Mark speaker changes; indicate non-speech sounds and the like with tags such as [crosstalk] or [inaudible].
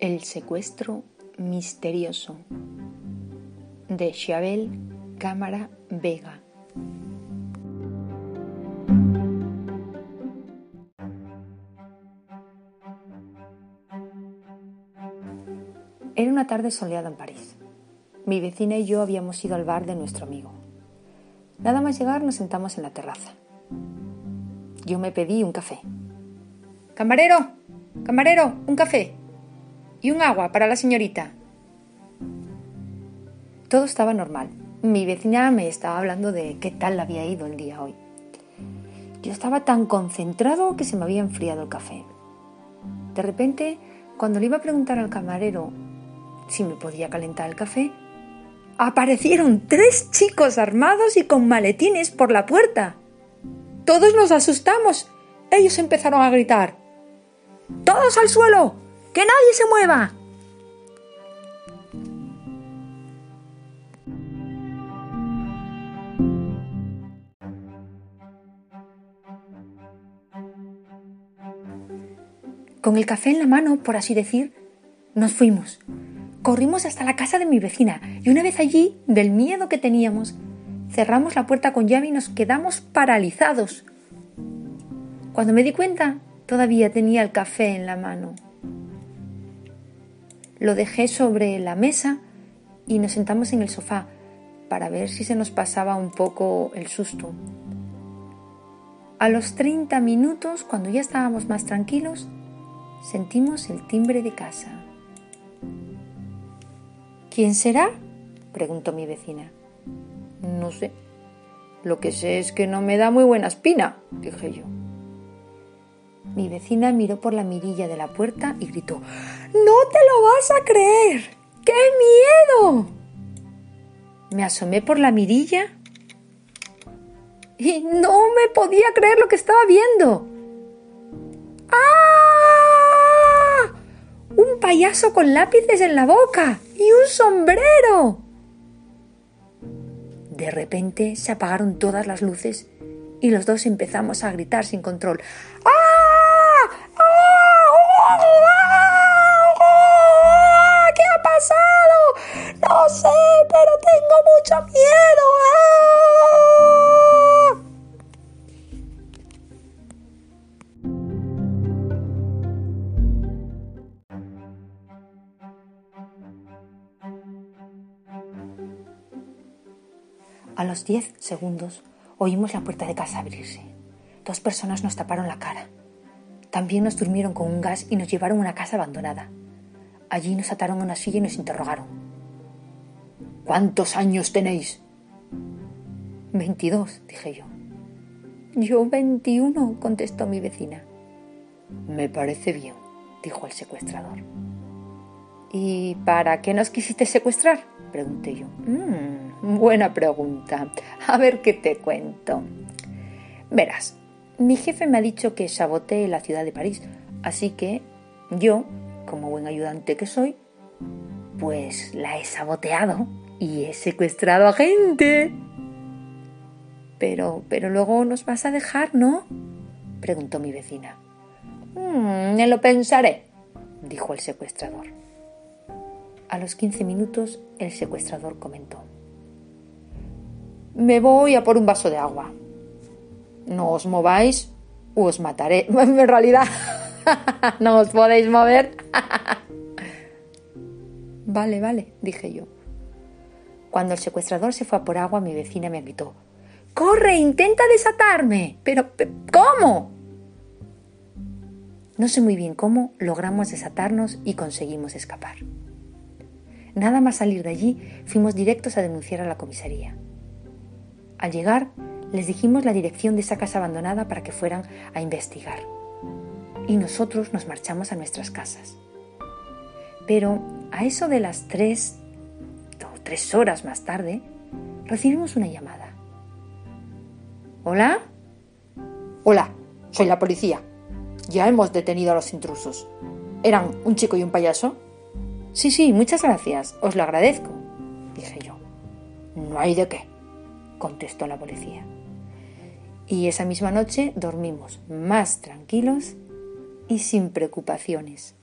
Speaker 1: El secuestro misterioso de Chabel Cámara Vega. Era una tarde soleada en París. Mi vecina y yo habíamos ido al bar de nuestro amigo. Nada más llegar nos sentamos en la terraza. Yo me pedí un café. Camarero, camarero, un café y un agua para la señorita. Todo estaba normal. Mi vecina me estaba hablando de qué tal había ido el día hoy. Yo estaba tan concentrado que se me había enfriado el café. De repente, cuando le iba a preguntar al camarero si me podía calentar el café, aparecieron tres chicos armados y con maletines por la puerta. Todos nos asustamos. Ellos empezaron a gritar. ¡Todos al suelo! ¡Que nadie se mueva! Con el café en la mano, por así decir, nos fuimos. Corrimos hasta la casa de mi vecina y una vez allí, del miedo que teníamos, cerramos la puerta con llave y nos quedamos paralizados. Cuando me di cuenta, todavía tenía el café en la mano. Lo dejé sobre la mesa y nos sentamos en el sofá para ver si se nos pasaba un poco el susto. A los 30 minutos, cuando ya estábamos más tranquilos, sentimos el timbre de casa. ¿Quién será? preguntó mi vecina. No sé. Lo que sé es que no me da muy buena espina, dije yo. Mi vecina miró por la mirilla de la puerta y gritó ¡No te lo vas a creer! ¡Qué miedo! Me asomé por la mirilla y no me podía creer lo que estaba viendo. ¡Ah! Un payaso con lápices en la boca y un sombrero. De repente se apagaron todas las luces y los dos empezamos a gritar sin control. ¡Ah! A los diez segundos oímos la puerta de casa abrirse. Dos personas nos taparon la cara. También nos durmieron con un gas y nos llevaron a una casa abandonada. Allí nos ataron a una silla y nos interrogaron. ¿Cuántos años tenéis? Veintidós, dije yo. Yo veintiuno, contestó mi vecina. Me parece bien, dijo el secuestrador. ¿Y para qué nos quisiste secuestrar? Pregunté yo. Mm, buena pregunta. A ver qué te cuento. Verás, mi jefe me ha dicho que sabotee la ciudad de París, así que yo, como buen ayudante que soy, pues la he saboteado y he secuestrado a gente. Pero, pero luego nos vas a dejar, ¿no? preguntó mi vecina. Mm, me lo pensaré, dijo el secuestrador. A los 15 minutos el secuestrador comentó. Me voy a por un vaso de agua. No os mováis o os mataré. [laughs] En realidad, [laughs] no os podéis mover. [laughs] vale, vale, dije yo. Cuando el secuestrador se fue a por agua, mi vecina me gritó. ¡Corre! ¡Intenta desatarme! Pero, ¿cómo? No sé muy bien cómo logramos desatarnos y conseguimos escapar. Nada más salir de allí, fuimos directos a denunciar a la comisaría. Al llegar, les dijimos la dirección de esa casa abandonada para que fueran a investigar. Y nosotros nos marchamos a nuestras casas. Pero a eso de las tres o tres horas más tarde, recibimos una llamada. ¿Hola? Hola, soy la policía. Ya hemos detenido a los intrusos. ¿Eran un chico y un payaso? Sí, sí, muchas gracias, os lo agradezco, dije yo. No hay de qué, contestó la policía. Y esa misma noche dormimos más tranquilos y sin preocupaciones.